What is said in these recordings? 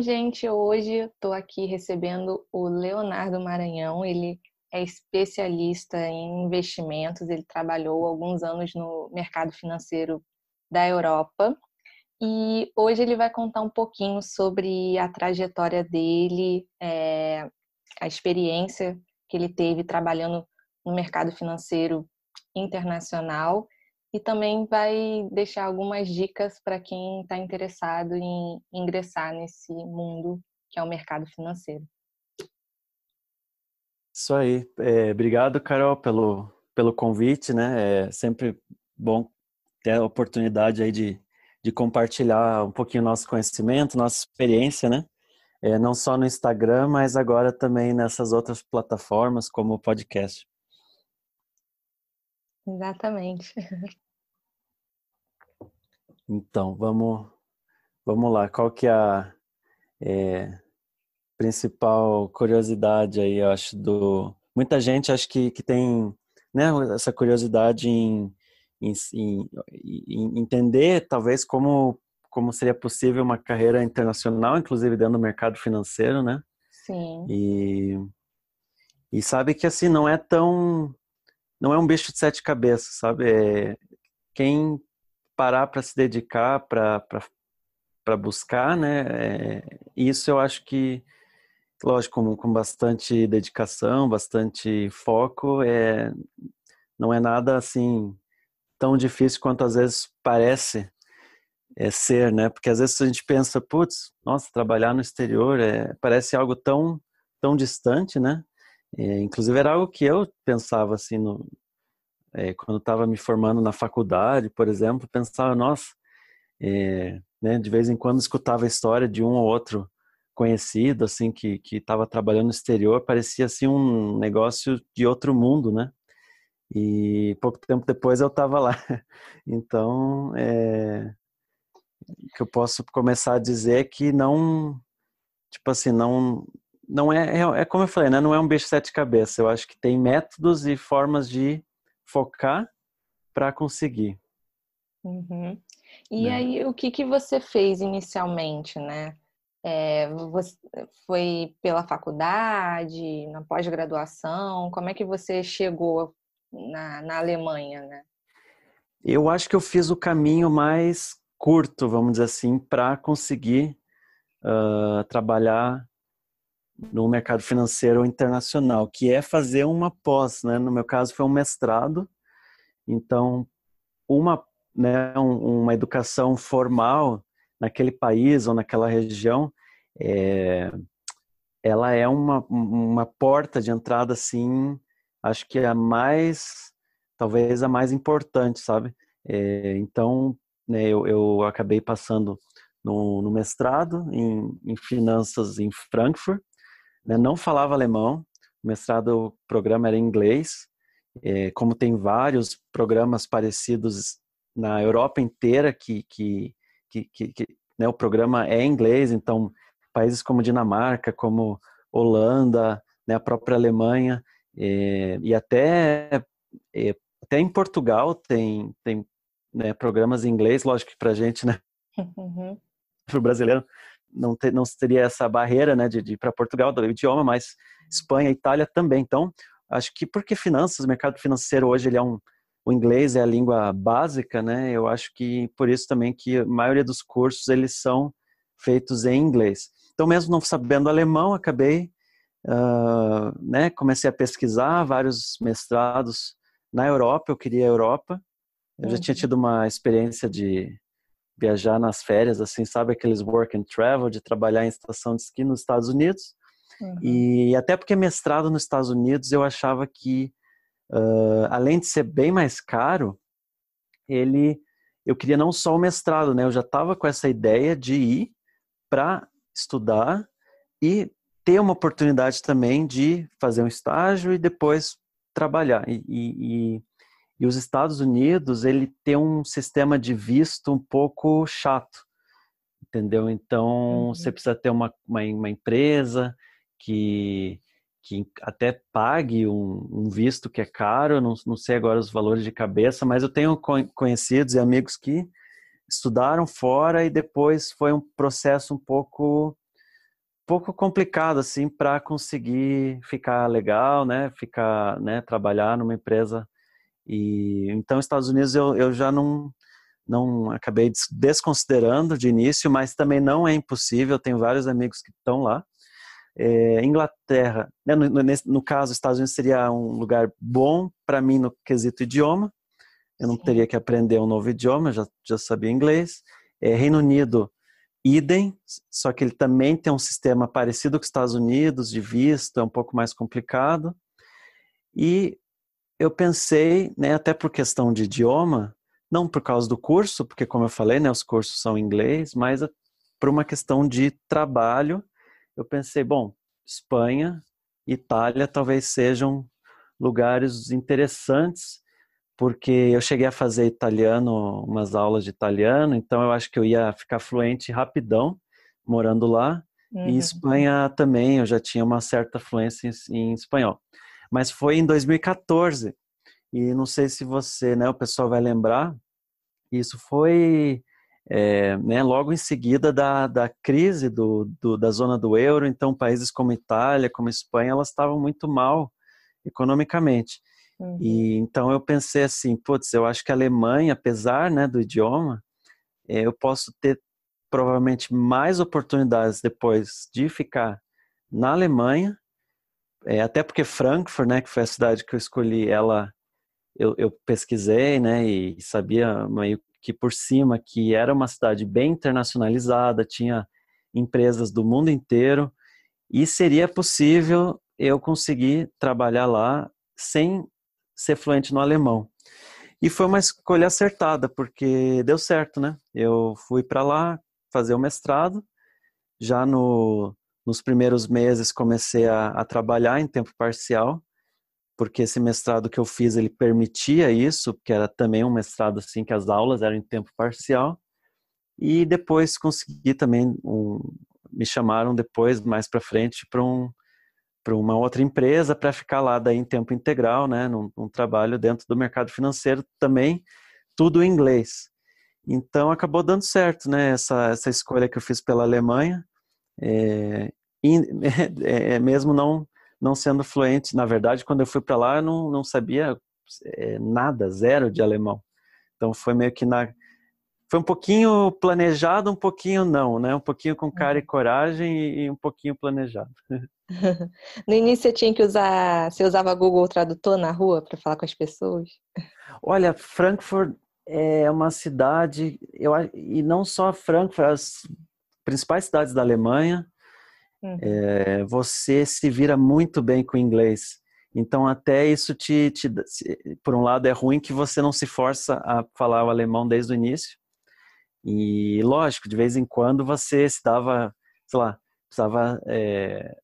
Gente, hoje estou aqui recebendo o Leonardo Maranhão. Ele é especialista em investimentos, ele trabalhou alguns anos no mercado financeiro da Europa e hoje ele vai contar um pouquinho sobre a trajetória dele, é, a experiência que ele teve trabalhando no mercado financeiro internacional e também vai deixar algumas dicas para quem está interessado em ingressar nesse mundo que é o mercado financeiro. Isso aí. É, obrigado, Carol, pelo, pelo convite, né? É sempre bom ter a oportunidade aí de, de compartilhar um pouquinho nosso conhecimento, nossa experiência, né? É, não só no Instagram, mas agora também nessas outras plataformas, como o podcast. Exatamente. Então, vamos, vamos lá. Qual que é a é, principal curiosidade aí, eu acho, do... Muita gente acho que, que tem né, essa curiosidade em, em, em, em entender, talvez, como, como seria possível uma carreira internacional, inclusive dentro do mercado financeiro, né? Sim. E, e sabe que, assim, não é tão não é um bicho de sete cabeças, sabe? É quem parar para se dedicar, para buscar, né? É, isso eu acho que, lógico, com, com bastante dedicação, bastante foco, é, não é nada assim tão difícil quanto às vezes parece é, ser, né? Porque às vezes a gente pensa, putz, nossa, trabalhar no exterior é, parece algo tão tão distante, né? É, inclusive era algo que eu pensava assim no, é, quando estava me formando na faculdade, por exemplo, pensava, nossa, é, né, de vez em quando escutava a história de um ou outro conhecido assim que que estava trabalhando no exterior, parecia assim um negócio de outro mundo, né? E pouco tempo depois eu estava lá. Então, é, que eu posso começar a dizer que não, tipo assim, não não é, é, é como eu falei, né? Não é um bicho sete cabeças. Eu acho que tem métodos e formas de focar para conseguir. Uhum. E né? aí, o que, que você fez inicialmente, né? É, você foi pela faculdade, na pós-graduação? Como é que você chegou na, na Alemanha, né? Eu acho que eu fiz o caminho mais curto, vamos dizer assim, para conseguir uh, trabalhar no mercado financeiro internacional, que é fazer uma pós, né? No meu caso foi um mestrado, então uma, né, uma educação formal naquele país ou naquela região, é, ela é uma, uma porta de entrada, assim, acho que é a mais, talvez a mais importante, sabe? É, então, né, eu, eu acabei passando no, no mestrado em, em finanças em Frankfurt, né, não falava alemão, o mestrado, o programa era em inglês, é, como tem vários programas parecidos na Europa inteira que, que, que, que, que né, o programa é em inglês, então países como Dinamarca, como Holanda, né, a própria Alemanha é, e até é, até em Portugal tem tem né, programas em inglês, lógico que para gente, né, uhum. para o brasileiro não, ter, não teria essa barreira né, de, de ir para Portugal do idioma, mas Espanha, Itália também. Então, acho que porque finanças, o mercado financeiro hoje ele é um, o inglês é a língua básica, né? Eu acho que por isso também que a maioria dos cursos eles são feitos em inglês. Então, mesmo não sabendo alemão, acabei, uh, né? Comecei a pesquisar vários mestrados na Europa. Eu queria a Europa. Eu já tinha uhum. tido uma experiência de viajar nas férias, assim, sabe aqueles work and travel, de trabalhar em estação de esqui nos Estados Unidos. Uhum. E até porque mestrado nos Estados Unidos, eu achava que, uh, além de ser bem mais caro, ele, eu queria não só o mestrado, né? Eu já estava com essa ideia de ir para estudar e ter uma oportunidade também de fazer um estágio e depois trabalhar. E, e, e os Estados Unidos, ele tem um sistema de visto um pouco chato, entendeu? Então, uhum. você precisa ter uma, uma, uma, empresa que, que até pague um, um, visto que é caro, não, não sei agora os valores de cabeça, mas eu tenho conhecidos e amigos que estudaram fora e depois foi um processo um pouco pouco complicado assim para conseguir ficar legal, né? Ficar, né? Trabalhar numa empresa e então Estados Unidos eu, eu já não não acabei desconsiderando de início, mas também não é impossível. Tenho vários amigos que estão lá. É, Inglaterra, né, no, no, no, caso, Estados Unidos seria um lugar bom para mim no quesito idioma. Eu não Sim. teria que aprender um novo idioma, já, já sabia inglês. É, Reino Unido, idem, só que ele também tem um sistema parecido com os Estados Unidos, de visto, é um pouco mais complicado. E eu pensei, né, até por questão de idioma, não por causa do curso, porque como eu falei, né, os cursos são em inglês, mas por uma questão de trabalho, eu pensei, bom, Espanha, Itália talvez sejam lugares interessantes, porque eu cheguei a fazer italiano, umas aulas de italiano, então eu acho que eu ia ficar fluente rapidão morando lá. Uhum. E Espanha também, eu já tinha uma certa fluência em, em espanhol. Mas foi em 2014 e não sei se você, né, o pessoal vai lembrar, isso foi é, né, logo em seguida da, da crise do, do, da zona do euro, então países como Itália, como Espanha, elas estavam muito mal economicamente. Uhum. E então eu pensei assim, putz, eu acho que a Alemanha, apesar né, do idioma, é, eu posso ter provavelmente mais oportunidades depois de ficar na Alemanha, é, até porque Frankfurt, né, que foi a cidade que eu escolhi, ela eu, eu pesquisei, né, e sabia meio que por cima que era uma cidade bem internacionalizada, tinha empresas do mundo inteiro e seria possível eu conseguir trabalhar lá sem ser fluente no alemão. E foi uma escolha acertada, porque deu certo, né? Eu fui para lá fazer o mestrado, já no, nos primeiros meses comecei a, a trabalhar em tempo parcial, porque esse mestrado que eu fiz ele permitia isso, porque era também um mestrado assim que as aulas eram em tempo parcial. E depois consegui também um, me chamaram depois mais para frente para um para uma outra empresa para ficar lá daí em tempo integral, né, num, num, trabalho dentro do mercado financeiro também, tudo em inglês. Então acabou dando certo, né, essa, essa escolha que eu fiz pela Alemanha, é, é, é, mesmo não não sendo fluente. Na verdade, quando eu fui para lá, eu não, não sabia é, nada, zero de alemão. Então foi meio que na. Foi um pouquinho planejado, um pouquinho não, né? Um pouquinho com cara e uhum. coragem e, e um pouquinho planejado. No início você tinha que usar, você usava Google Tradutor na rua para falar com as pessoas? Olha, Frankfurt é uma cidade, eu, e não só Frankfurt, as principais cidades da Alemanha, Uhum. É, você se vira muito bem com o inglês. Então, até isso te, te, Por um lado, é ruim que você não se força a falar o alemão desde o início. E, lógico, de vez em quando você se dava, sei lá, precisava. É,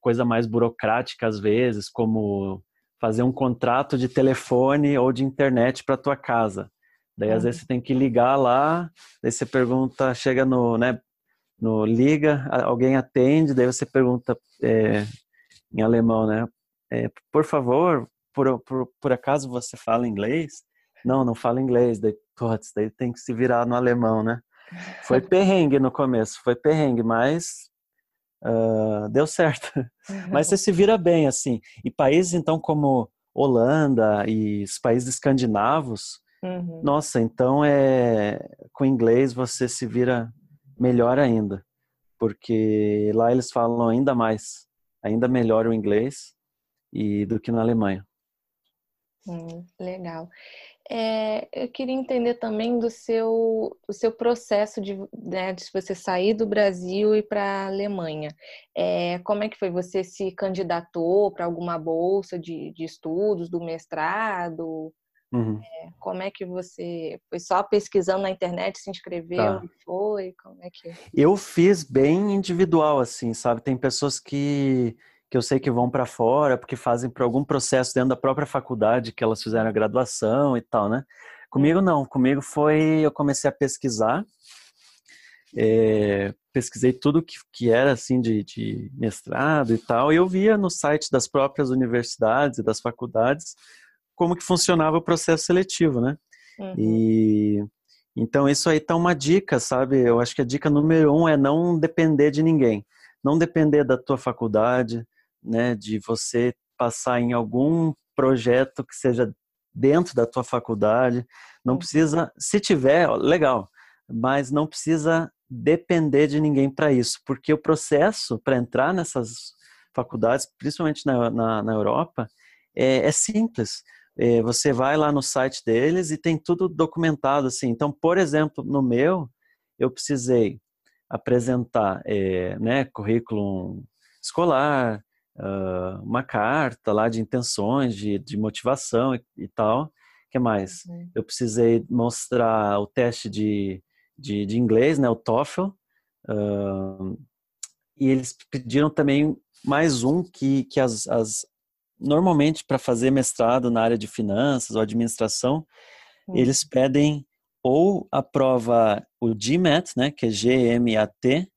coisa mais burocrática às vezes, como fazer um contrato de telefone ou de internet para tua casa. Daí, às vezes, você tem que ligar lá, daí você pergunta, chega no, né, no liga, alguém atende, daí você pergunta é, em alemão, né? É, por favor, por, por, por acaso você fala inglês? Não, não fala inglês. Daí, putz, daí tem que se virar no alemão, né? Foi perrengue no começo, foi perrengue, mas uh, deu certo. Mas você se vira bem, assim. E países, então, como Holanda e os países escandinavos, uhum. nossa, então é com inglês você se vira melhor ainda, porque lá eles falam ainda mais, ainda melhor o inglês e do que na Alemanha. Hum, legal. É, eu queria entender também do seu, do seu processo de, né, de você sair do Brasil e para a Alemanha. É, como é que foi? Você se candidatou para alguma bolsa de, de estudos, do mestrado? Uhum. É, como é que você foi só pesquisando na internet, se inscreveu tá. e foi? Como é que Eu fiz bem individual assim, sabe? Tem pessoas que que eu sei que vão para fora porque fazem por algum processo dentro da própria faculdade que elas fizeram a graduação e tal, né? Comigo uhum. não, comigo foi eu comecei a pesquisar, é, pesquisei tudo que, que era assim de, de mestrado e tal, e eu via no site das próprias universidades e das faculdades como que funcionava o processo seletivo, né? Uhum. E, Então, isso aí tá uma dica, sabe? Eu acho que a dica número um é não depender de ninguém. Não depender da tua faculdade, né? De você passar em algum projeto que seja dentro da tua faculdade. Não uhum. precisa, se tiver, legal, mas não precisa depender de ninguém para isso, porque o processo para entrar nessas faculdades, principalmente na, na, na Europa, é, é simples. É, você vai lá no site deles e tem tudo documentado assim. Então, por exemplo, no meu, eu precisei apresentar é, né, currículo escolar, uh, uma carta lá de intenções, de, de motivação e, e tal. O que mais? Uhum. Eu precisei mostrar o teste de, de, de inglês, né, o TOEFL. Uh, e eles pediram também mais um que, que as, as normalmente para fazer mestrado na área de finanças ou administração, eles pedem ou a prova o GMAT, né, que é GMAT,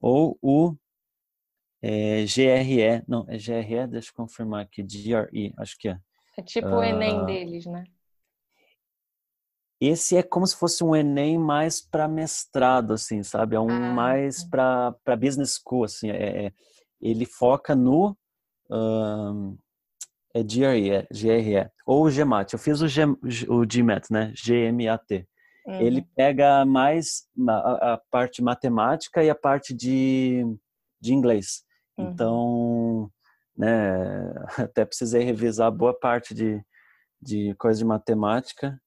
ou o é, GRE, não, é GRE, deixa eu confirmar aqui, GRE, acho que é. É tipo uh, o Enem ah. deles, né? Esse é como se fosse um Enem mais para mestrado, assim, sabe? É um ah, mais tá. para business school, assim. É, é, ele foca no um, é GRE, é, GRE ou o GMAT. Eu fiz o, G, o GMAT, né? GMAT. Uhum. Ele pega mais a, a, parte matemática e a parte de, de inglês. Uhum. Então, né? Até precisei revisar boa parte de, de coisa de matemática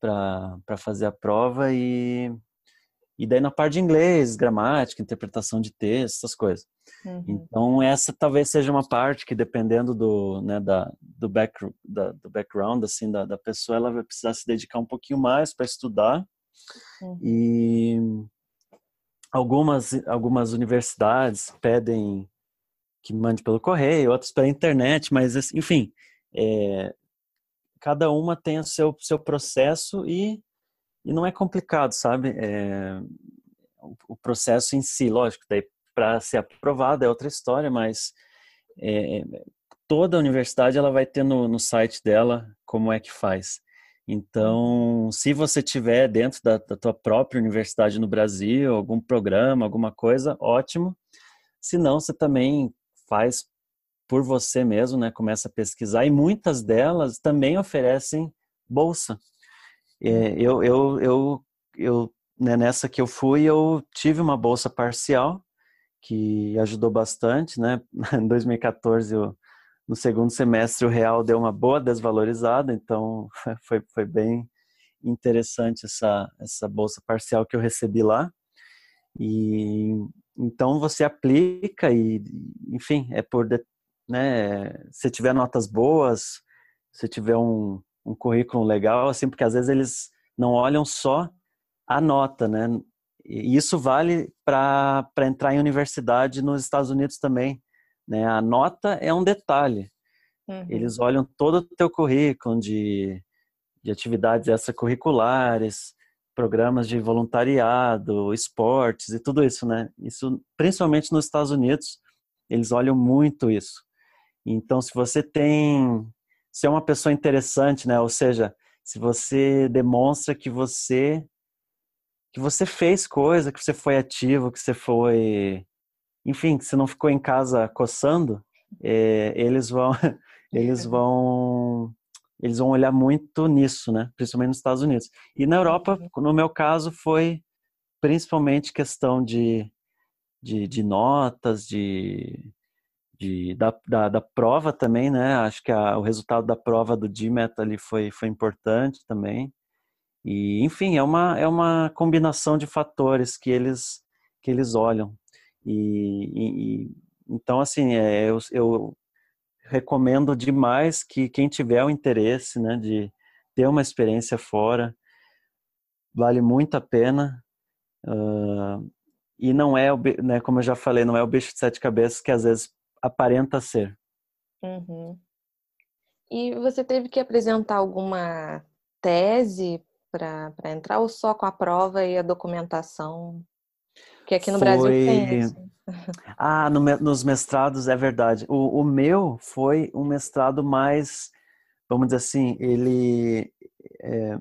para fazer a prova e, e daí na parte de inglês, gramática, interpretação de texto, essas coisas. Uhum. Então essa talvez seja uma parte que dependendo do, né, da, do, back, da, do background assim da, da pessoa, ela vai precisar se dedicar um pouquinho mais para estudar uhum. e algumas algumas universidades pedem que mande pelo correio, outras pela internet, mas assim, enfim, é, cada uma tem o seu, seu processo e, e não é complicado, sabe? É, o, o, processo em si, lógico, daí para ser aprovado é outra história, mas é, toda a universidade ela vai ter no, no site dela como é que faz. Então, se você tiver dentro da, da tua própria universidade no Brasil, algum programa, alguma coisa, ótimo. Se não, você também faz por você mesmo, né? Começa a pesquisar e muitas delas também oferecem bolsa. É, eu, eu, eu, eu né, nessa que eu fui, eu tive uma bolsa parcial que ajudou bastante, né? Em 2014, eu, no segundo semestre, o real deu uma boa desvalorizada, então foi, foi bem interessante essa, essa bolsa parcial que eu recebi lá. E então você aplica e, enfim, é por né, se tiver notas boas, se tiver um, um currículo legal, assim, porque às vezes eles não olham só a nota, né? E isso vale para entrar em universidade nos Estados Unidos também. Né? A nota é um detalhe. Uhum. Eles olham todo o teu currículo de, de atividades extracurriculares, programas de voluntariado, esportes e tudo isso, né? Isso, principalmente nos Estados Unidos, eles olham muito isso. Então, se você tem, se é uma pessoa interessante, né? Ou seja, se você demonstra que você que você fez coisa, que você foi ativo, que você foi, enfim, que você não ficou em casa coçando, é, eles vão, eles vão, eles vão olhar muito nisso, né? Principalmente nos Estados Unidos. E na Europa, uhum. no meu caso, foi principalmente questão de, de, de notas, de de, da, da, da, prova também, né? Acho que a, o resultado da prova do DMET ali foi, foi importante também. E, enfim, é uma, é uma combinação de fatores que eles, que eles olham. E, e então, assim, é, eu, eu recomendo demais que quem tiver o interesse, né, de ter uma experiência fora, vale muito a pena. Uh, e não é, né, como eu já falei, não é o bicho de sete cabeças que às vezes aparenta ser. Uhum. E você teve que apresentar alguma tese para entrar ou só com a prova e a documentação? Que aqui no foi... Brasil tem. Ah, no, nos mestrados é verdade. O, o meu foi um mestrado mais, vamos dizer assim, ele é,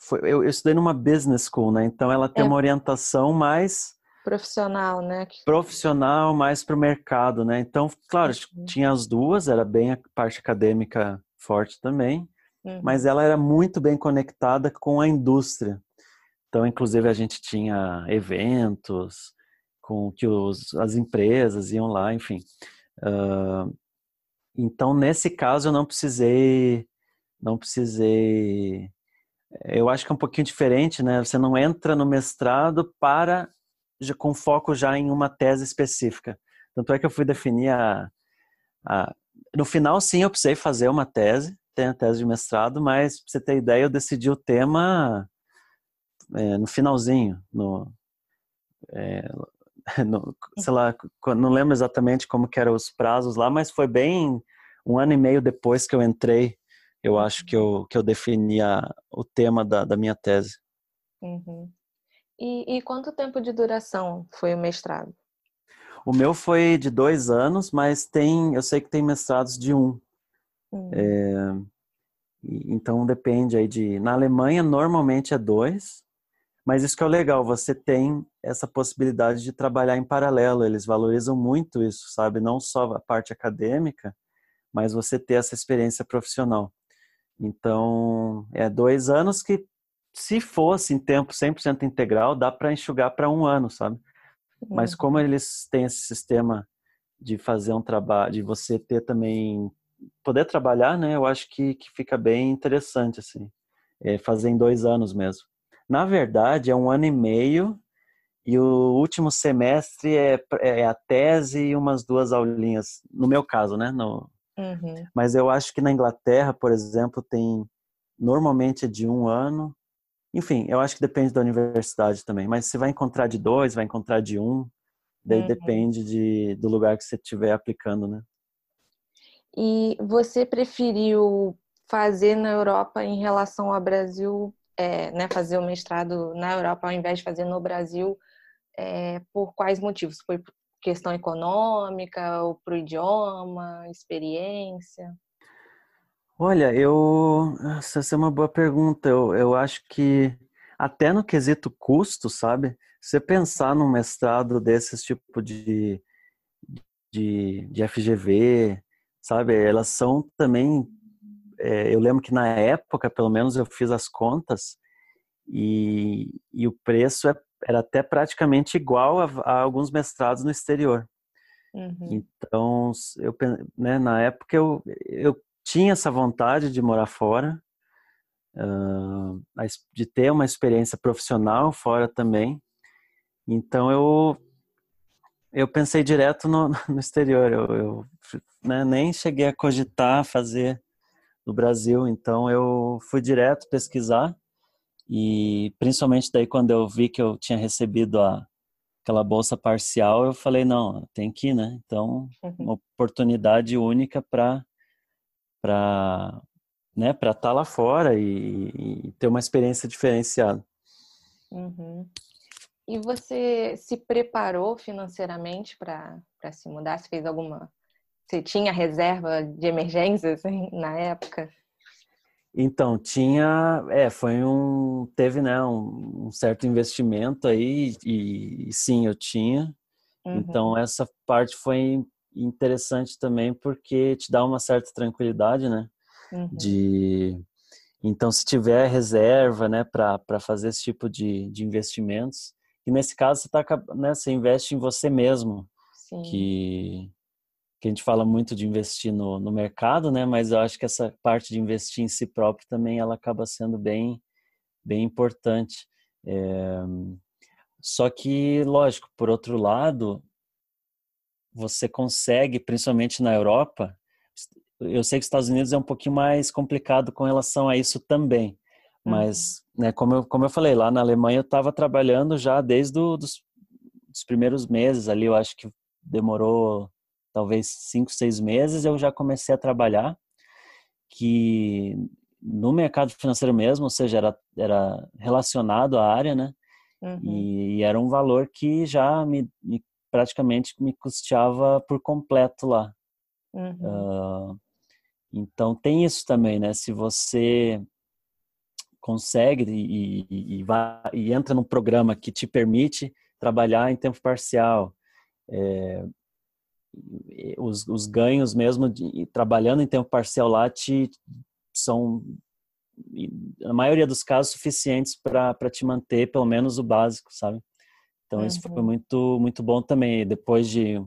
foi, eu, eu, estudei numa business school, né? Então ela tem é. uma orientação mais profissional, né? Profissional, mais para o mercado, né? Então, claro, uhum. tinha as duas, era bem a parte acadêmica forte também, uhum. mas ela era muito bem conectada com a indústria. Então, inclusive, a gente tinha eventos com que os, as empresas iam lá, enfim. Uh, então, nesse caso, eu não precisei, não precisei. Eu acho que é um pouquinho diferente, né? Você não entra no mestrado para com foco já em uma tese específica. Tanto é que eu fui definir a, a no final, sim, eu precisei fazer uma tese, tem a tese de mestrado, mas para você ter ideia, eu decidi o tema é, no finalzinho, no, é, no, sei lá, não lembro exatamente como que eram os prazos lá, mas foi bem um ano e meio depois que eu entrei, eu acho que eu, que eu definia o tema da, da minha tese. Uhum. E, e quanto tempo de duração foi o mestrado? O meu foi de dois anos, mas tem, eu sei que tem mestrados de um. Hum. É, então depende aí de. Na Alemanha normalmente é dois, mas isso que é o legal, você tem essa possibilidade de trabalhar em paralelo. Eles valorizam muito isso, sabe? Não só a parte acadêmica, mas você ter essa experiência profissional. Então, é dois anos que, se fosse em tempo 100% integral, dá para enxugar para um ano, sabe? Mas como eles têm esse sistema de fazer um trabalho, de você ter também poder trabalhar, né? Eu acho que, que fica bem interessante assim, é fazer em dois anos mesmo. Na verdade, é um ano e meio e o último semestre é, é a tese e umas duas aulinhas, no meu caso, né? No, uhum. Mas eu acho que na Inglaterra, por exemplo, tem normalmente é de um ano enfim, eu acho que depende da universidade também. Mas você vai encontrar de dois, vai encontrar de um. Daí uhum. depende de, do lugar que você estiver aplicando, né? E você preferiu fazer na Europa em relação ao Brasil, é, né, fazer o mestrado na Europa ao invés de fazer no Brasil, é, por quais motivos? Foi questão econômica, ou para o idioma, experiência? Olha, eu. Essa é uma boa pergunta. Eu, eu acho que, até no quesito custo, sabe? Você pensar num mestrado desses tipo de, de, de FGV, sabe? Elas são também. É, eu lembro que na época, pelo menos, eu fiz as contas e, e o preço é, era até praticamente igual a, a alguns mestrados no exterior. Uhum. Então, eu, né, na época eu, eu tinha essa vontade de morar fora, de ter uma experiência profissional fora também. Então eu eu pensei direto no, no exterior. Eu, eu né, nem cheguei a cogitar fazer no Brasil. Então eu fui direto pesquisar e principalmente daí quando eu vi que eu tinha recebido a aquela bolsa parcial, eu falei não, tem que ir, né? Então uhum. uma oportunidade única para para né, para estar tá lá fora e, e, ter uma experiência diferenciada. Uhum. E você se preparou financeiramente para se mudar? Você fez alguma. Você tinha reserva de emergência assim, na época? Então, tinha. É, foi um. Teve, né, um, um certo investimento aí, e, e, sim, eu tinha. Uhum. Então, essa parte foi interessante também porque te dá uma certa tranquilidade, né? Uhum. De então se tiver reserva, né, para fazer esse tipo de, de investimentos, e nesse caso você tá, né, você investe em você mesmo, Sim. que que a gente fala muito de investir no, no mercado, né? Mas eu acho que essa parte de investir em si próprio também ela acaba sendo bem bem importante. É... Só que, lógico, por outro lado, você consegue, principalmente na Europa, eu sei que os Estados Unidos é um pouquinho mais complicado com relação a isso também, mas, uhum. né, como eu, como eu falei, lá na Alemanha eu estava trabalhando já desde do, dos, dos primeiros meses ali, eu acho que demorou talvez cinco, seis meses, eu já comecei a trabalhar, que no mercado financeiro mesmo, ou seja, era, era relacionado à área, né? Uhum. E, e, era um valor que já me, me praticamente me custeava por completo lá. Uhum. Uh, então tem isso também, né? Se você consegue e, e, e, vai, e entra num programa que te permite trabalhar em tempo parcial, é, os, os, ganhos mesmo de, trabalhando em tempo parcial lá te, são, na maioria dos casos, suficientes para te manter pelo menos o básico, sabe? Então uhum. isso foi muito, muito bom também. Depois de,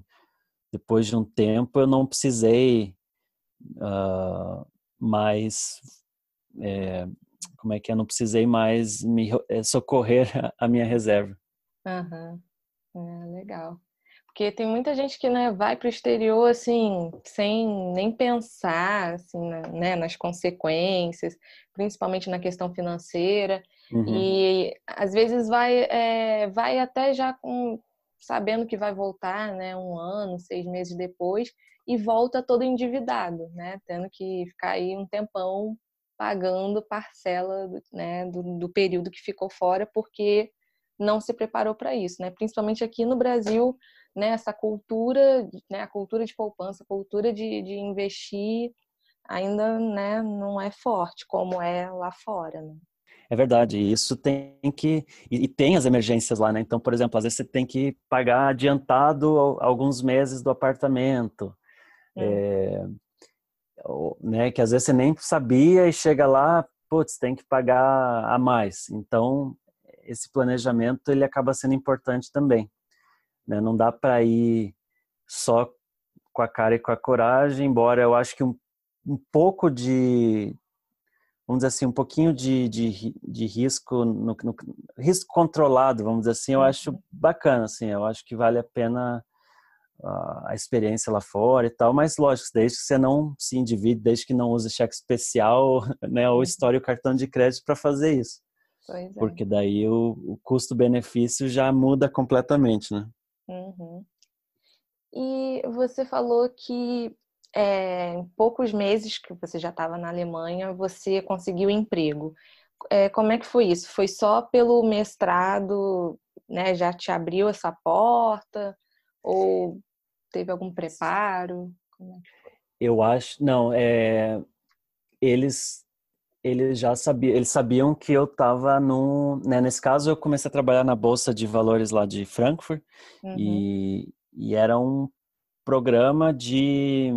depois de um tempo eu não precisei uh, mais é, como é que eu não precisei mais me eh, socorrer a minha reserva. Uhum. É, legal. Porque tem muita gente que né, vai para o exterior assim, sem nem pensar assim, né, nas consequências, principalmente na questão financeira. Uhum. E às vezes vai, é, vai até já com, sabendo que vai voltar né, um ano, seis meses depois, e volta todo endividado, né? Tendo que ficar aí um tempão pagando parcela né, do, do período que ficou fora, porque não se preparou para isso, né? Principalmente aqui no Brasil, né, essa cultura, né, a cultura de poupança, a cultura de, de investir ainda né, não é forte como é lá fora. Né? É verdade, isso tem que. E, tem as emergências lá, né? Então, por exemplo, às vezes você tem que pagar adiantado alguns meses do apartamento. É. É, né, que às vezes você nem sabia e chega lá, putz, tem que pagar a mais. Então, esse planejamento ele acaba sendo importante também. Né? Não dá para ir só com a cara e com a coragem, embora eu acho que um, um pouco de, vamos dizer assim, um pouquinho de, de, de risco, no, no, risco controlado, vamos dizer assim, eu acho uhum. bacana, assim, eu acho que vale a pena a experiência lá fora e tal, mas lógico, desde que você não se endivide, desde que não use cheque especial, né, ou uhum. estoure o cartão de crédito para fazer isso. É. Porque daí o, o custo-benefício já muda completamente, né? Uhum. E você falou que é, em poucos meses que você já estava na Alemanha, você conseguiu emprego. É, como é que foi isso? Foi só pelo mestrado, né? Já te abriu essa porta? Ou teve algum preparo? É Eu acho, não, é, eles eles já sabiam, eles sabiam que eu estava no, né, nesse caso eu comecei a trabalhar na bolsa de valores lá de Frankfurt uhum. e, e era um programa de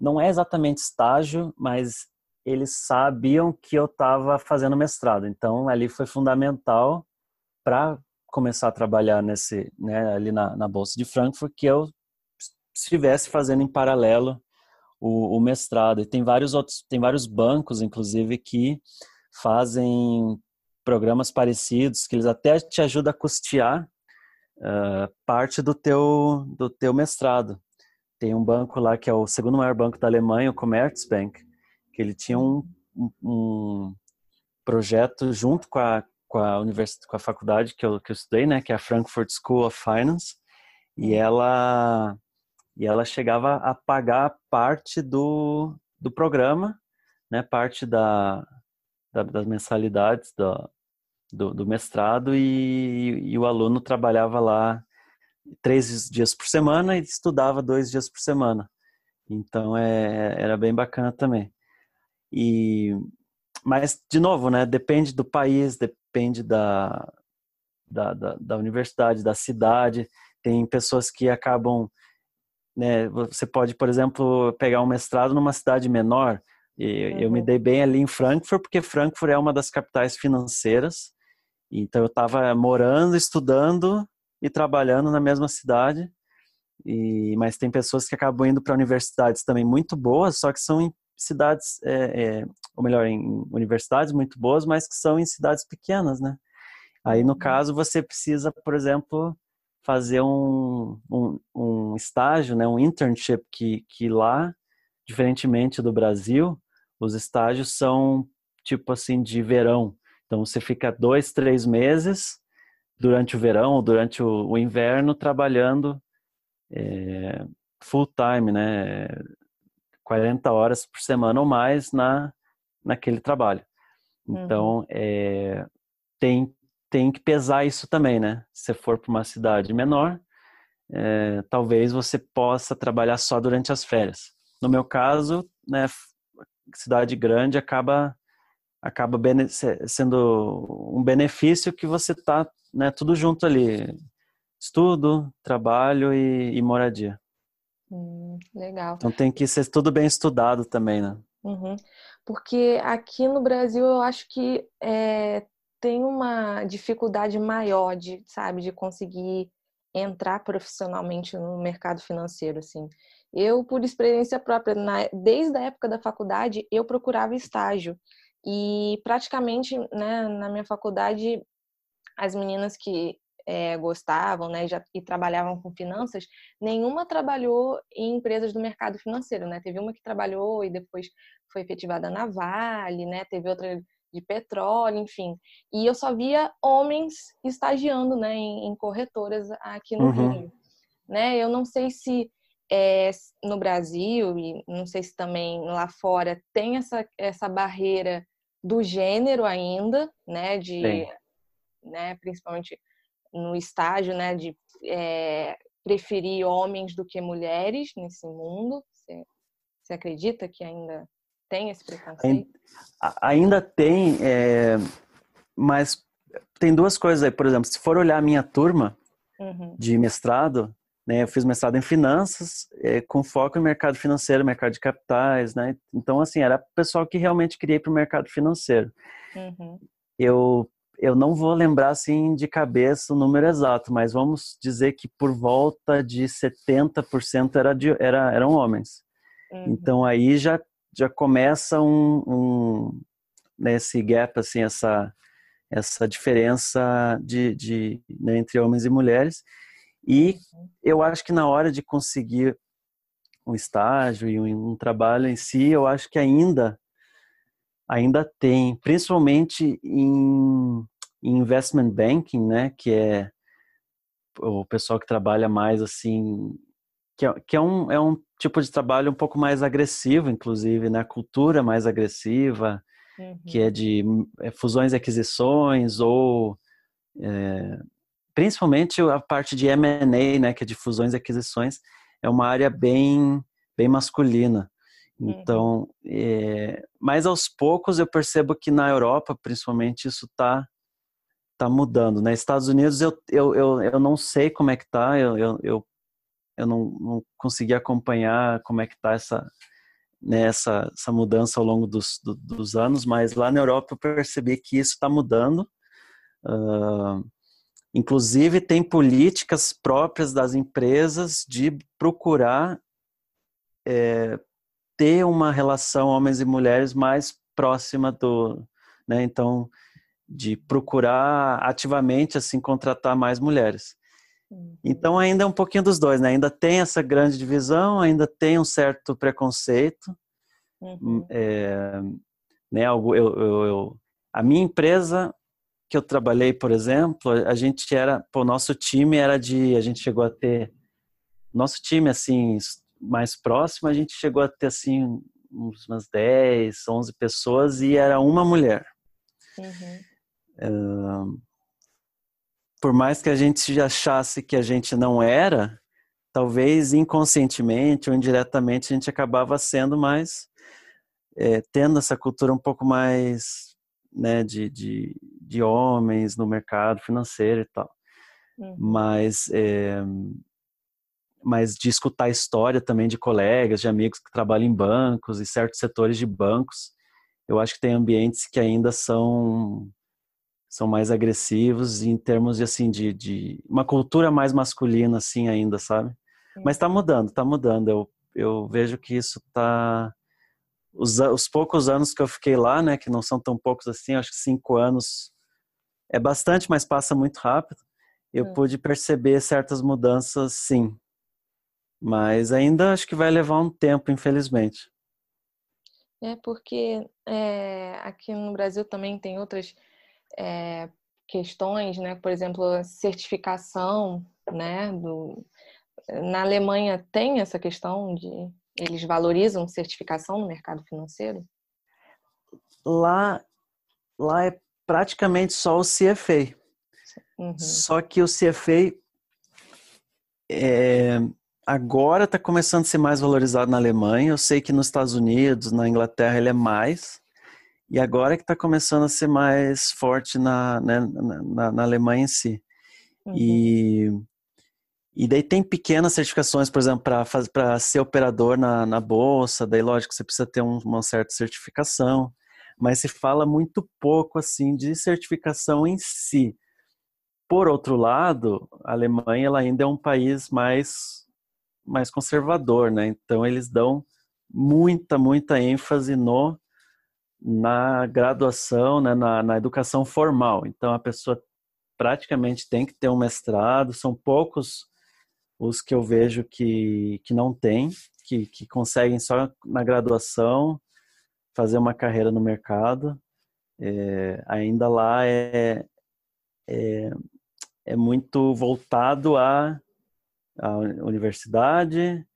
não é exatamente estágio, mas eles sabiam que eu estava fazendo mestrado, então ali foi fundamental para começar a trabalhar nesse, né, ali na, na bolsa de Frankfurt que eu estivesse fazendo em paralelo o, o, mestrado. E tem vários outros, tem vários bancos, inclusive, que fazem programas parecidos, que eles até te ajudam a custear uh, parte do teu, do teu mestrado. Tem um banco lá que é o segundo maior banco da Alemanha, o Commerzbank, que ele tinha um, um, projeto junto com a, com a universidade, com a faculdade que eu, que eu estudei, né, que é a Frankfurt School of Finance, e ela e ela chegava a pagar parte do, do programa, né, parte da, da das mensalidades do, do, do mestrado e, e, o aluno trabalhava lá três dias por semana e estudava dois dias por semana. Então é, era bem bacana também. E mas de novo, né? Depende do país, depende da, da, da, da universidade, da cidade. Tem pessoas que acabam né? Você pode, por exemplo, pegar um mestrado numa cidade menor. E uhum. eu me uhum. dei bem ali em Frankfurt, porque Frankfurt é uma das capitais financeiras. Então eu estava morando, estudando e trabalhando na mesma cidade. E, mas tem pessoas que acabam indo para universidades também muito boas, só que são em cidades, é, é, ou melhor, em universidades muito boas, mas que são em cidades pequenas, né? Aí no uhum. caso você precisa, por exemplo, fazer um, um, um estágio, né, um internship que, que lá, diferentemente do Brasil, os estágios são tipo assim de verão. Então você fica dois, três meses durante o verão ou durante o, o inverno trabalhando é, full time, né, 40 horas por semana ou mais na naquele trabalho. Então uhum. é, tem tem que pesar isso também, né? Se for para uma cidade menor, é, talvez você possa trabalhar só durante as férias. No meu caso, né, cidade grande acaba acaba sendo um benefício que você tá né, tudo junto ali, estudo, trabalho e, e moradia. Hum, legal. Então tem que ser tudo bem estudado também, né? Uhum. Porque aqui no Brasil eu acho que é, tem uma dificuldade maior de, sabe, de conseguir entrar profissionalmente no mercado financeiro, assim. Eu, por experiência própria, na, desde a época da faculdade, eu procurava estágio. E praticamente, né, na minha faculdade, as meninas que é, gostavam né, já, e trabalhavam com finanças, nenhuma trabalhou em empresas do mercado financeiro. Né? Teve uma que trabalhou e depois foi efetivada na Vale, né? teve outra de petróleo, enfim. E eu só via homens estagiando né, em, em corretoras aqui no uhum. Rio. Né? Eu não sei se é, no Brasil e não sei se também lá fora tem essa, essa barreira do gênero ainda, né? De, né, principalmente no estágio, né? De é, preferir homens do que mulheres nesse mundo. Você, você acredita que ainda tem esse preconceito? Ainda tem, é, mas tem duas coisas aí. Por exemplo, se for olhar a minha turma uhum. de mestrado, né, eu fiz mestrado em finanças, é, com foco em mercado financeiro, mercado de capitais, né? Então, assim, era pessoal que realmente queria ir para o mercado financeiro. Uhum. Eu eu não vou lembrar assim de cabeça o número exato, mas vamos dizer que por volta de 70% era de, era, eram homens. Uhum. Então aí já já começa um, um nesse né, gap assim essa essa diferença de, de né, entre homens e mulheres e uhum. eu acho que na hora de conseguir um estágio e um, um trabalho em si eu acho que ainda ainda tem principalmente em, em investment banking né que é o pessoal que trabalha mais assim que é, que é, um, é um tipo de trabalho um pouco mais agressivo, inclusive, né? Cultura mais agressiva, uhum. que é de é, fusões e aquisições, ou é, principalmente a parte de M&A, né? Que é de fusões e aquisições, é uma área bem, bem masculina. Então, uhum. é, mas aos poucos eu percebo que na Europa, principalmente, isso está tá mudando, né? Estados Unidos eu, eu, eu, eu não sei como é que tá, eu, eu, eu eu não, não consegui acompanhar como é que está essa, né, essa, essa mudança ao longo dos, do, dos anos, mas lá na Europa eu percebi que isso está mudando. Uh, inclusive tem políticas próprias das empresas de procurar é, ter uma relação homens e mulheres mais próxima do, né, então de procurar ativamente assim contratar mais mulheres. Uhum. Então ainda é um pouquinho dos dois, né? Ainda tem essa grande divisão, ainda tem um certo preconceito. Uhum. É, né, eu, eu, eu, a minha empresa que eu trabalhei, por exemplo, a gente era, o nosso time era de, a gente chegou a ter, nosso time assim mais próximo, a gente chegou a ter assim umas 10, 11 pessoas e era uma mulher. Uhum. Uh, por mais que a gente achasse que a gente não era, talvez inconscientemente ou indiretamente a gente acabava sendo mais, é, tendo essa cultura um pouco mais né, de, de, de homens no mercado financeiro e tal. Uhum. Mas, é, mas de escutar a história também de colegas, de amigos que trabalham em bancos e certos setores de bancos, eu acho que tem ambientes que ainda são são mais agressivos em termos de assim de, de uma cultura mais masculina assim ainda, sabe? Mas está mudando, está mudando. Eu, eu vejo que isso está os, os poucos anos que eu fiquei lá, né, que não são tão poucos assim, acho que cinco anos é bastante, mas passa muito rápido. Eu hum. pude perceber certas mudanças, sim, mas ainda acho que vai levar um tempo, infelizmente. É porque é, aqui no Brasil também tem outras é, questões, né? Por exemplo, a certificação, né? Do, na Alemanha tem essa questão de eles valorizam certificação no mercado financeiro? Lá, lá é praticamente só o CFA. Uhum. Só que o CFA é, agora está começando a ser mais valorizado na Alemanha. Eu sei que nos Estados Unidos, na Inglaterra, ele é mais. e agora que está começando a ser mais forte na, né, na, na, Alemanha em si. Uhum. E, e daí tem pequenas certificações, por exemplo, para ser operador na, na bolsa, daí lógico você precisa ter um, uma certa certificação, mas se fala muito pouco assim de certificação em si. Por outro lado, a Alemanha ela ainda é um país mais, mais conservador, né? Então eles dão muita, muita ênfase no na graduação, né, na, na educação formal. Então, a pessoa praticamente tem que ter um mestrado, são poucos os que eu vejo que, que não têm, que, que conseguem só na graduação fazer uma carreira no mercado. É, ainda lá é, é, é, muito voltado à, à universidade,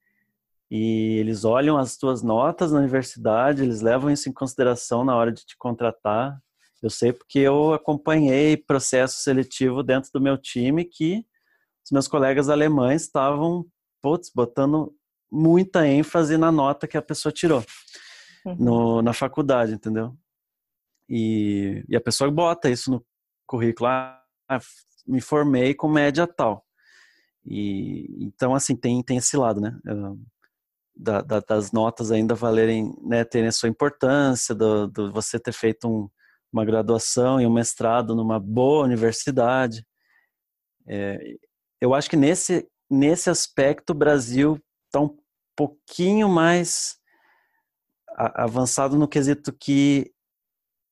e eles olham as tuas notas na universidade, eles levam isso em consideração na hora de te contratar. Eu sei porque eu acompanhei processo seletivo dentro do meu time que os meus colegas alemães estavam putz, botando muita ênfase na nota que a pessoa tirou uhum. no, na faculdade, entendeu? E, e, a pessoa bota isso no currículo, ah, me formei com média tal. E então assim tem tem esse lado, né? da, da, das notas ainda valerem, né, terem a sua importância, do, do você ter feito um, uma graduação e um mestrado numa boa universidade. É, eu acho que nesse, nesse aspecto o Brasil está um pouquinho mais avançado no quesito que,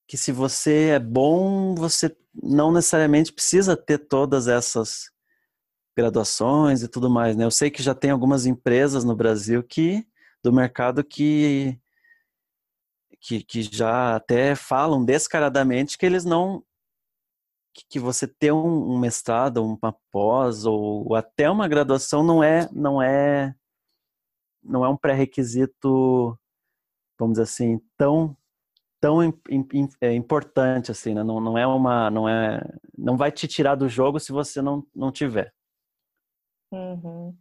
que se você é bom, você não necessariamente precisa ter todas essas graduações e tudo mais, né? Eu sei que já tem algumas empresas no Brasil que do mercado que que, que já até falam descaradamente que eles não que, que você ter um, um, mestrado, uma pós ou, ou até uma graduação não é não é não é um pré-requisito vamos dizer assim tão tão é, importante assim, né? não, não é uma não é não vai te tirar do jogo se você não não tiver. Uhum.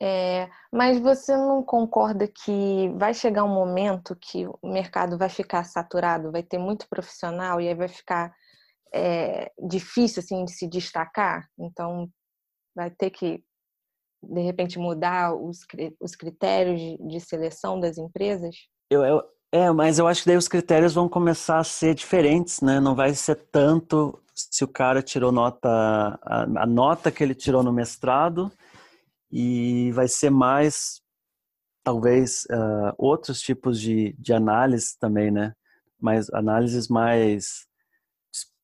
É, mas você não concorda que vai chegar um momento que o mercado vai ficar saturado, vai ter muito profissional e aí vai ficar é, difícil assim de se destacar? Então vai ter que de repente mudar os, os critérios de, seleção das empresas? Eu, eu, é, mas eu acho que daí os critérios vão começar a ser diferentes, né? Não vai ser tanto se o cara tirou nota, a, a nota que ele tirou no mestrado, e vai ser mais, talvez, uh, outros tipos de, de análise também, né? Mais análises mais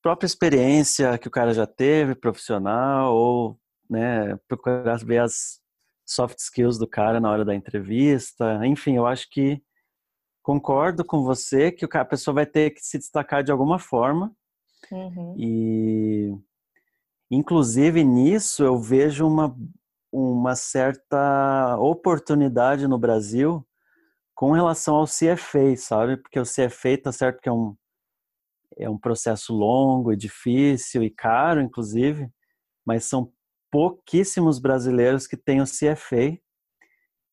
própria experiência que o cara já teve, profissional, ou né, procurar ver as soft skills do cara na hora da entrevista. Enfim, eu acho que concordo com você que a pessoa vai ter que se destacar de alguma forma Uhum. E, inclusive, nisso eu vejo uma, uma certa oportunidade no Brasil com relação ao CFA, sabe? Porque o CFA tá certo que é um, é um processo longo e difícil e caro, inclusive, mas são pouquíssimos brasileiros que têm o CFA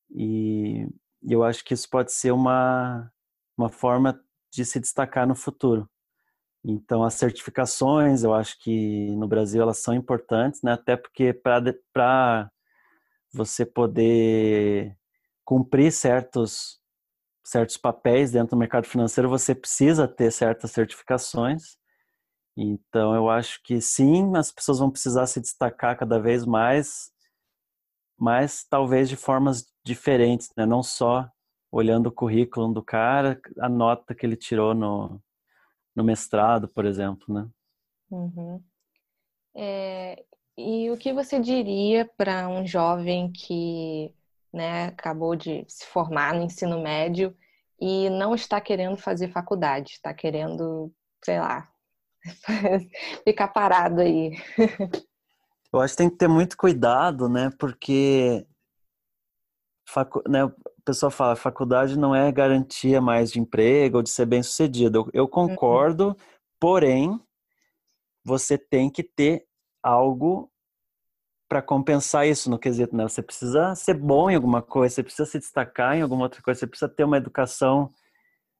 e eu acho que isso pode ser uma, uma forma de se destacar no futuro. Então, as certificações, eu acho que no Brasil elas são importantes, né? até porque para você poder cumprir certos, certos papéis dentro do mercado financeiro, você precisa ter certas certificações. Então, eu acho que sim, as pessoas vão precisar se destacar cada vez mais, mas talvez de formas diferentes, né? não só olhando o currículo do cara, a nota que ele tirou no, no mestrado, por exemplo, né? Uhum. É, e o que você diria para um jovem que né, acabou de se formar no ensino médio e não está querendo fazer faculdade, está querendo, sei lá, ficar parado aí? Eu acho que tem que ter muito cuidado, né? Porque facu... né, pessoa fala, faculdade não é garantia mais de emprego ou de ser bem sucedido. Eu, concordo, uhum. porém, você tem que ter algo para compensar isso no quesito, né? Você precisa ser bom em alguma coisa, você precisa se destacar em alguma outra coisa, você precisa ter uma educação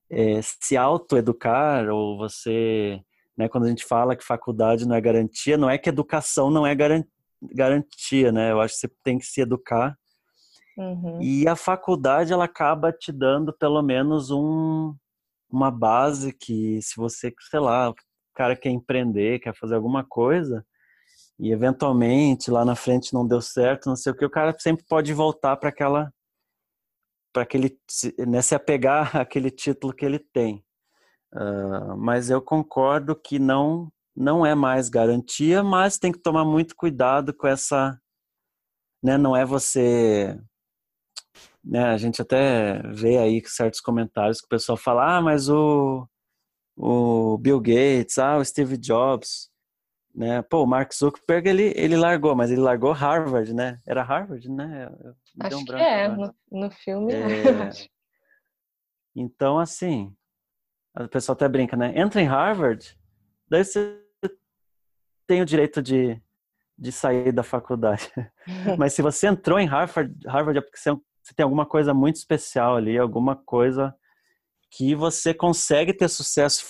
é, se autoeducar ou você, né, quando a gente fala que faculdade não é garantia, não é que educação não é garantia, né? Eu acho que você tem que se educar. Uhum. E a faculdade ela acaba te dando pelo menos um, uma base que se você, sei lá, o cara quer empreender, quer fazer alguma coisa, e eventualmente lá na frente não deu certo, não sei o que, o cara sempre pode voltar para aquela para aquele né, se apegar àquele título que ele tem. Uh, mas eu concordo que não não é mais garantia, mas tem que tomar muito cuidado com essa, né? Não é você, né? A gente até vê aí certos comentários que o pessoal fala, ah, mas o o Bill Gates, ah, o Steve Jobs, né? Pô, o Mark Zuckerberg ele, ele largou, mas ele largou Harvard, né? Era Harvard, né? Acho um que é, no, no, filme. É... então, assim, o pessoal até brinca, né? Entra em Harvard, daí você tem o direito de, de sair da faculdade. mas se você entrou em Harvard, Harvard é porque você, você tem alguma coisa muito especial ali, alguma coisa que você consegue ter sucesso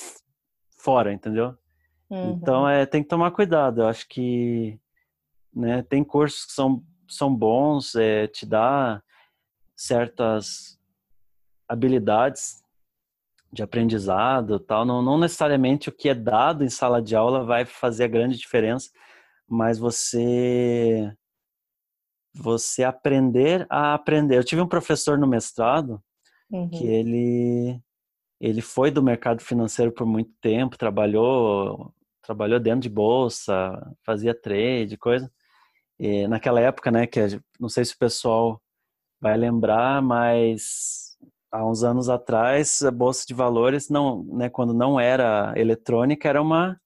fora, entendeu? Uhum. Então, é, tem que tomar cuidado. Eu acho que né, tem cursos que são, são bons, é, te dá certas habilidades de aprendizado tal. Não, não necessariamente o que é dado em sala de aula vai fazer a grande diferença, mas você você aprender a aprender. Eu tive um professor no mestrado uhum. que ele ele foi do mercado financeiro por muito tempo, trabalhou trabalhou dentro de bolsa, fazia trade, coisa. E naquela época, né, que não sei se o pessoal vai lembrar, mas há uns anos atrás a bolsa de valores não, né, quando não era eletrônica, era uma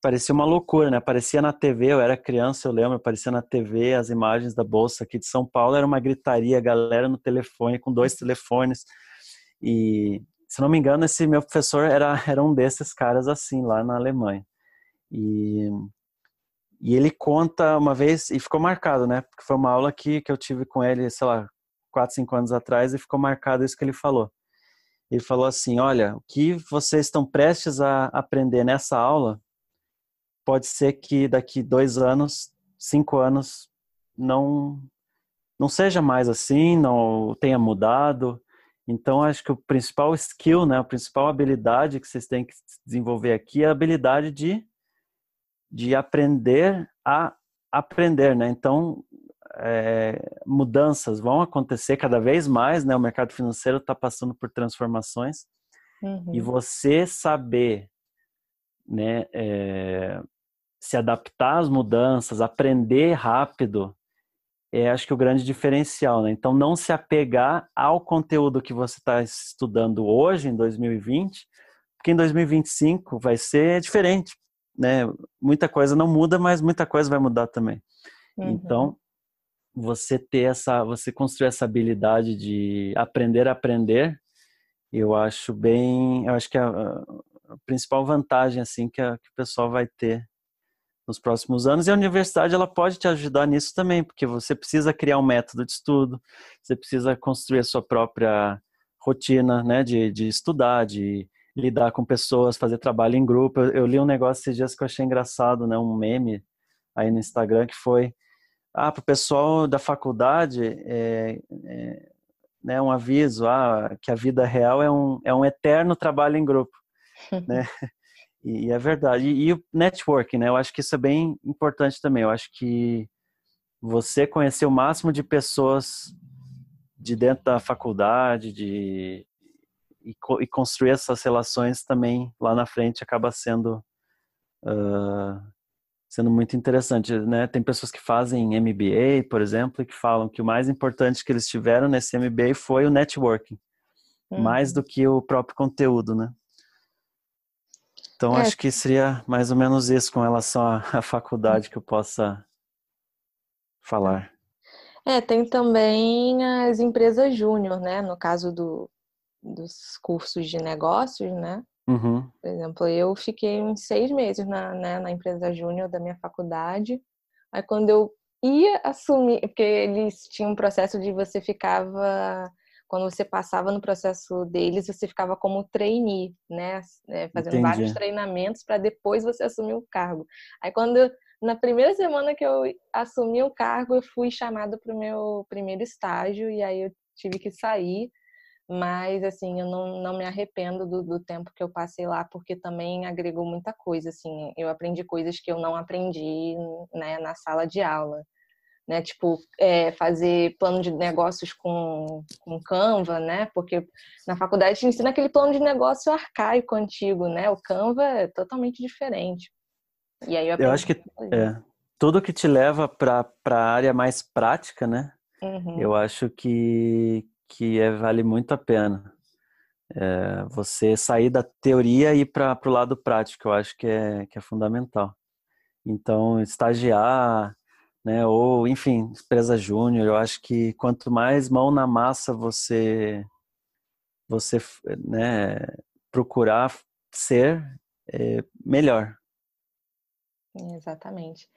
parecia uma loucura, né? Aparecia na TV, eu era criança, eu lembro, aparecia na TV as imagens da bolsa aqui de São Paulo, era uma gritaria, galera no telefone com dois telefones. E se não me engano, esse meu professor era, era um desses caras assim, lá na Alemanha. E, e ele conta uma vez, e ficou marcado, né? Porque foi uma aula que, que eu tive com ele, sei lá, quatro, cinco anos atrás, e ficou marcado isso que ele falou. Ele falou assim: Olha, o que vocês estão prestes a aprender nessa aula, pode ser que daqui dois anos, cinco anos, não não seja mais assim, não tenha mudado. Então, acho que o principal skill, né, a principal habilidade que vocês têm que desenvolver aqui é a habilidade de, de aprender a aprender, né? Então, é, mudanças vão acontecer cada vez mais, né? O mercado financeiro está passando por transformações uhum. e você saber, né, é, se adaptar às mudanças, aprender rápido, é acho que o grande diferencial, né? Então, não se apegar ao conteúdo que você está estudando hoje, em 2020, porque em 2025 vai ser diferente, né? Muita coisa não muda, mas muita coisa vai mudar também. Uhum. Então, você ter essa, você construir essa habilidade de aprender a aprender, eu acho bem, eu acho que a, a principal vantagem assim que, a, que o pessoal vai ter nos próximos anos e a universidade ela pode te ajudar nisso também, porque você precisa criar um método de estudo, você precisa construir a sua própria rotina, né, de, de estudar, de lidar com pessoas, fazer trabalho em grupo. Eu, eu li um negócio esses dias que eu achei engraçado, né, um meme aí no Instagram que foi ah, para o pessoal da faculdade é, é, né, um aviso ah, que a vida real é um, é um eterno trabalho em grupo, né? E, é verdade. E, e, o networking, né? Eu acho que isso é bem importante também. Eu acho que você conhecer o máximo de pessoas de dentro da faculdade, de e, e construir essas relações também lá na frente acaba sendo uh, sendo muito interessante, né? Tem pessoas que fazem MBA, por exemplo, e que falam que o mais importante que eles tiveram nesse MBA foi o networking, uhum. mais do que o próprio conteúdo, né? Então, é. acho que seria mais ou menos isso com relação à, à faculdade que eu possa falar. É, tem também as empresas júnior, né? No caso do, dos cursos de negócios, né? Uhum. Por exemplo, eu fiquei uns seis meses na, né, na empresa júnior da minha faculdade. Aí quando eu ia assumir, porque eles tinham um processo de você ficava quando você passava no processo deles, você ficava como trainee, né? É, fazendo Entendi. vários treinamentos para depois você assumir o cargo. Aí quando na primeira semana que eu assumi o cargo, eu fui chamada para o meu primeiro estágio e aí eu tive que sair. Mas, assim, eu não, não me arrependo do, do tempo que eu passei lá, porque também agregou muita coisa, assim. Eu aprendi coisas que eu não aprendi né, na sala de aula né? Tipo, é, fazer plano de negócios com, com Canva, né? Porque na faculdade a gente ensina aquele plano de negócio arcaico, antigo, né? O Canva é totalmente diferente. E aí eu, eu acho que é, tudo que te leva para a área mais prática, né? Uhum. Eu acho que, que é, vale muito a pena. É, você sair da teoria e ir para o lado prático, eu acho que é, que é fundamental. Então, estagiar, né? Ou, enfim, empresa júnior, eu acho que quanto mais mão na massa você você né, procurar ser, é melhor. Exatamente.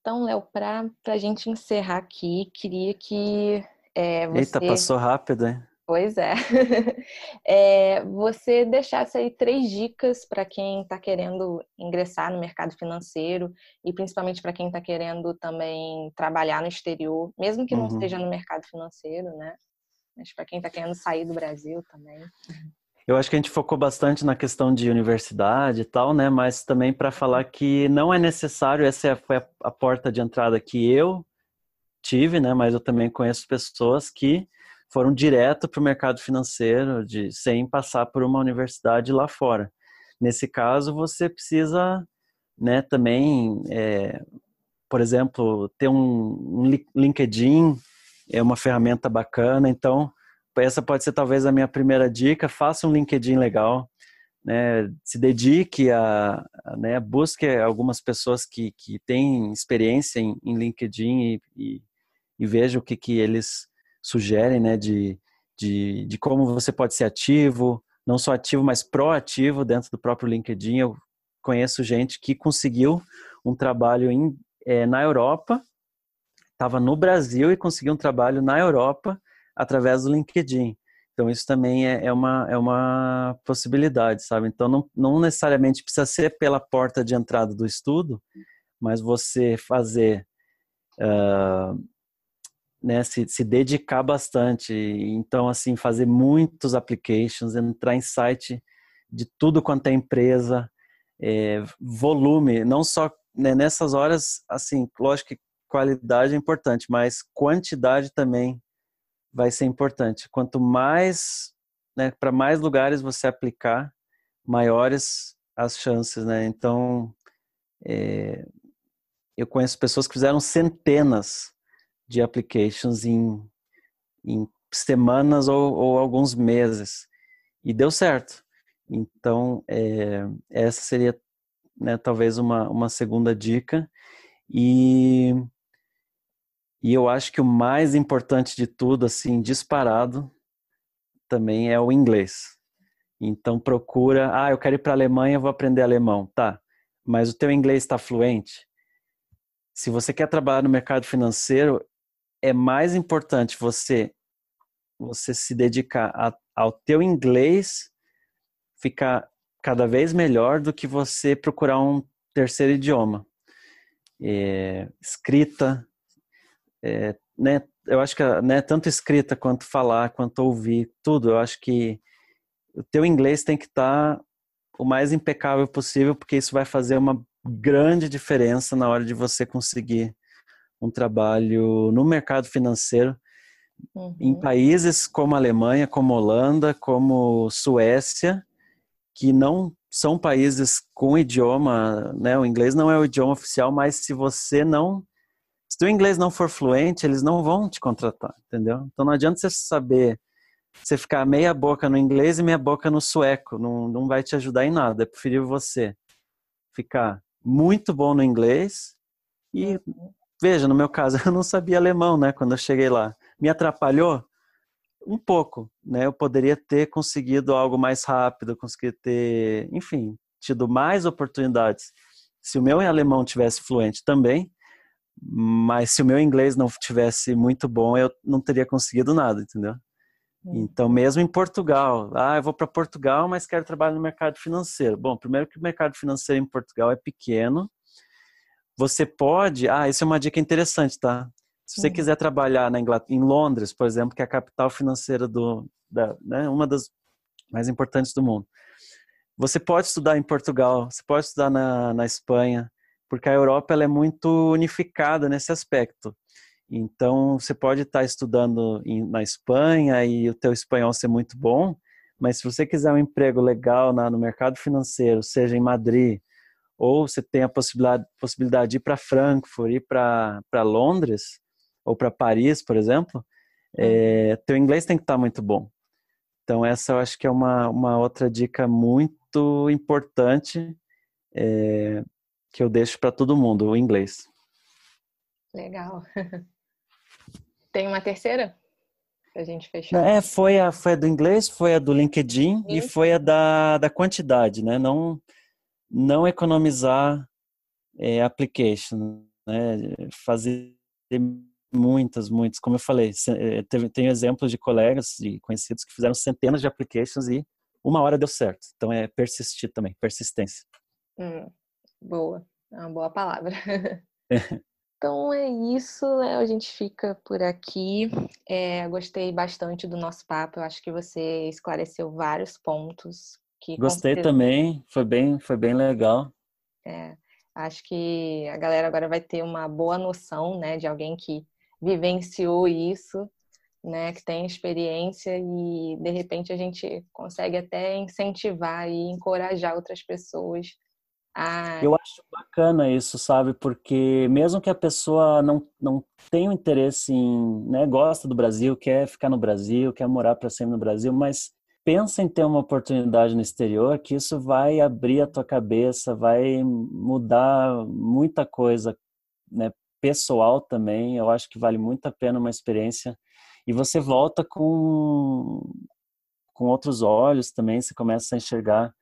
Então, Léo, para a gente encerrar aqui, queria que é, você... Eita, passou rápido, hein? Pois é. é. Você deixasse aí três dicas para quem está querendo ingressar no mercado financeiro e principalmente para quem está querendo também trabalhar no exterior, mesmo que não uhum. esteja no mercado financeiro, né? Mas para quem está querendo sair do Brasil também. Eu acho que a gente focou bastante na questão de universidade e tal, né? Mas também para falar que não é necessário, essa foi a porta de entrada que eu tive, né? Mas eu também conheço pessoas que foram direto para o mercado financeiro, de, sem passar por uma universidade lá fora. Nesse caso, você precisa né, também, é, por exemplo, ter um, um LinkedIn, é uma ferramenta bacana. Então, essa pode ser talvez a minha primeira dica. Faça um LinkedIn legal, né, se dedique a, a né, busque algumas pessoas que, que têm experiência em, em LinkedIn e, e, e, veja o que, que eles sugerem, né, de, de, de como você pode ser ativo, não só ativo, mas proativo dentro do próprio LinkedIn. Eu conheço gente que conseguiu um trabalho em, é, na Europa, estava no Brasil e conseguiu um trabalho na Europa através do LinkedIn. Então, isso também é, é, uma, é uma possibilidade, sabe? Então, não, não necessariamente precisa ser pela porta de entrada do estudo, mas você fazer uh, né, se, se dedicar bastante. Então, assim, fazer muitos applications, entrar em site de tudo quanto é empresa, é, volume, não só né, nessas horas, assim, lógico que qualidade é importante, mas quantidade também vai ser importante. Quanto mais, né, para mais lugares você aplicar, maiores as chances, né? Então, é, eu conheço pessoas que fizeram centenas de applications em, em semanas ou, ou, alguns meses. E deu certo. Então, é, essa seria né, talvez uma, uma segunda dica. E, e eu acho que o mais importante de tudo, assim, disparado, também é o inglês. Então procura, ah, eu quero ir para a Alemanha, vou aprender alemão, tá? Mas o teu inglês está fluente? Se você quer trabalhar no mercado financeiro, é mais importante você você se dedicar a, ao teu inglês ficar cada vez melhor do que você procurar um terceiro idioma. É, escrita, é, né? Eu acho que né, tanto escrita quanto falar, quanto ouvir, tudo. Eu acho que o teu inglês tem que estar tá o mais impecável possível, porque isso vai fazer uma grande diferença na hora de você conseguir um trabalho no mercado financeiro uhum. em países como Alemanha, como Holanda, como Suécia, que não são países com idioma, né? O inglês não é o idioma oficial, mas se você não se o inglês não for fluente, eles não vão te contratar, entendeu? Então não adianta você saber você ficar meia boca no inglês e meia boca no sueco, não, não vai te ajudar em nada. É preferível você ficar muito bom no inglês e uhum. Veja, no meu caso, eu não sabia alemão, né, quando eu cheguei lá. Me atrapalhou um pouco, né? Eu poderia ter conseguido algo mais rápido, conseguir ter, enfim, tido mais oportunidades. Se o meu alemão tivesse fluente também, mas se o meu inglês não tivesse muito bom, eu não teria conseguido nada, entendeu? Hum. Então, mesmo em Portugal, ah, eu vou para Portugal, mas quero trabalhar no mercado financeiro. Bom, primeiro que o mercado financeiro em Portugal é pequeno. Você pode, ah, isso é uma dica interessante, tá? Se você hum. quiser trabalhar na Inglaterra, em Londres, por exemplo, que é a capital financeira do, da, né, uma das mais importantes do mundo, você pode estudar em Portugal, você pode estudar na, na Espanha, porque a Europa ela é muito unificada nesse aspecto. Então, você pode estar estudando em, na Espanha e o teu espanhol ser muito bom, mas se você quiser um emprego legal na, no mercado financeiro, seja em Madrid, ou você tem a possibilidade, possibilidade de ir para Frankfurt, ir para Londres, ou para Paris, por exemplo, é, teu inglês tem que estar muito bom. Então, essa eu acho que é uma, uma outra dica muito importante é, que eu deixo para todo mundo, o inglês. Legal. Tem uma terceira? Pra gente fechar. É, foi a, foi a do inglês, foi a do LinkedIn Sim. e foi a da, da quantidade, né? Não, não economizar é, application, né? Fazer muitas, muitas. Como eu falei, é, tenho exemplos de colegas e conhecidos que fizeram centenas de applications e uma hora deu certo. Então é persistir também, persistência. Hum, boa, é uma boa palavra. Então é isso, né? A gente fica por aqui. É, gostei bastante do nosso papo. Eu acho que você esclareceu vários pontos. Que gostei também. Foi bem, foi bem legal. É, acho que a galera agora vai ter uma boa noção, né, de alguém que vivenciou isso, né, que tem experiência e de repente a gente consegue até incentivar e encorajar outras pessoas ah. Eu acho bacana isso, sabe? Porque mesmo que a pessoa não, não tenha interesse em, né, gosta do Brasil, quer ficar no Brasil, quer morar para sempre no Brasil, mas pensa em ter uma oportunidade no exterior, que isso vai abrir a tua cabeça, vai mudar muita coisa, né, pessoal também. Eu acho que vale muito a pena uma experiência e você volta com com outros olhos também, você começa a enxergar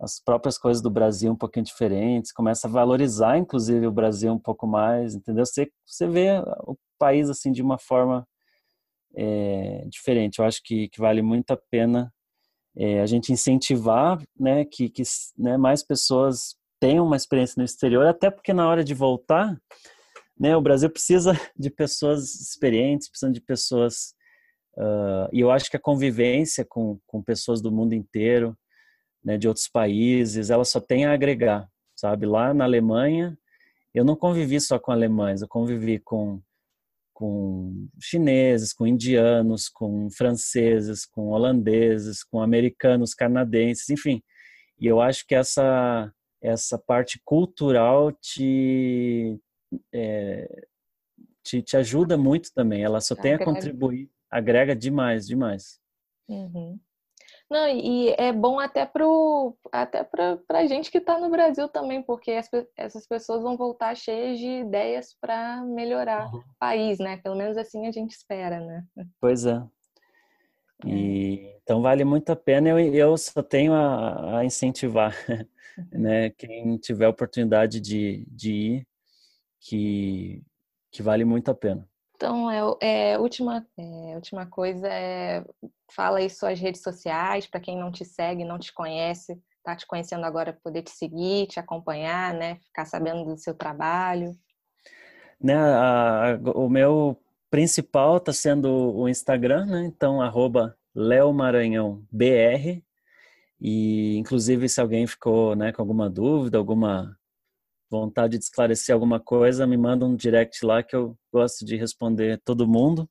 as próprias coisas do Brasil um pouquinho diferentes, começa a valorizar, inclusive, o Brasil um pouco mais, entendeu? Você, você vê o país, assim, de uma forma é, diferente. Eu acho que, que vale muito a pena é, a gente incentivar, né, que, que né, mais pessoas tenham uma experiência no exterior, até porque na hora de voltar, né, o Brasil precisa de pessoas experientes, precisa de pessoas... Uh, e eu acho que a convivência com, com pessoas do mundo inteiro, né, de outros países, ela só tem a agregar, sabe? Lá na Alemanha, eu não convivi só com alemães, eu convivi com com chineses, com indianos, com franceses, com holandeses, com americanos, canadenses, enfim. E eu acho que essa essa parte cultural te é, te, te ajuda muito também. Ela só tem a contribuir, agrega demais, demais. Uhum. Não, e é bom até pro até para a gente que está no Brasil também, porque as, essas pessoas vão voltar cheias de ideias para melhorar uhum. o país, né? Pelo menos assim a gente espera, né? Pois é. é. E, então vale muito a pena. Eu, eu só tenho a, a incentivar, né? Quem tiver oportunidade de, de ir, que, que vale muito a pena. Então, é, é última, é, última coisa é fala aí suas redes sociais para quem não te segue, não te conhece, tá te conhecendo agora poder te seguir, te acompanhar, né? Ficar sabendo do seu trabalho. Né, a, o meu principal está sendo o Instagram, né? Então arroba leomaranhãobr e inclusive se alguém ficou né, com alguma dúvida, alguma vontade de esclarecer alguma coisa, me manda um direct lá que eu gosto de responder todo mundo.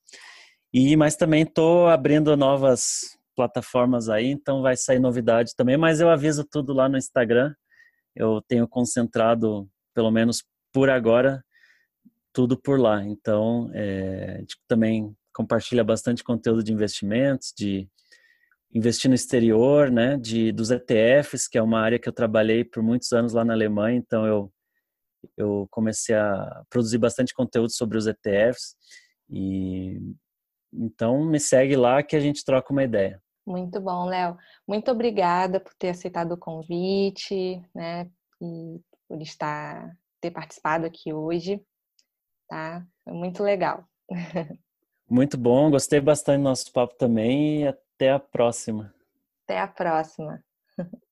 E mas também estou abrindo novas plataformas aí, então vai sair novidade também, mas eu aviso tudo lá no Instagram. Eu tenho concentrado, pelo menos por agora, tudo por lá. Então, é, a gente também compartilha bastante conteúdo de investimentos, de investir no exterior, né, de dos ETFs, que é uma área que eu trabalhei por muitos anos lá na Alemanha, então eu eu comecei a produzir bastante conteúdo sobre os ETFs e então me segue lá que a gente troca uma ideia. Muito bom, Léo. Muito obrigada por ter aceitado o convite, né? E por estar ter participado aqui hoje, tá? Foi muito legal. Muito bom, gostei bastante do nosso papo também e até a próxima. Até a próxima.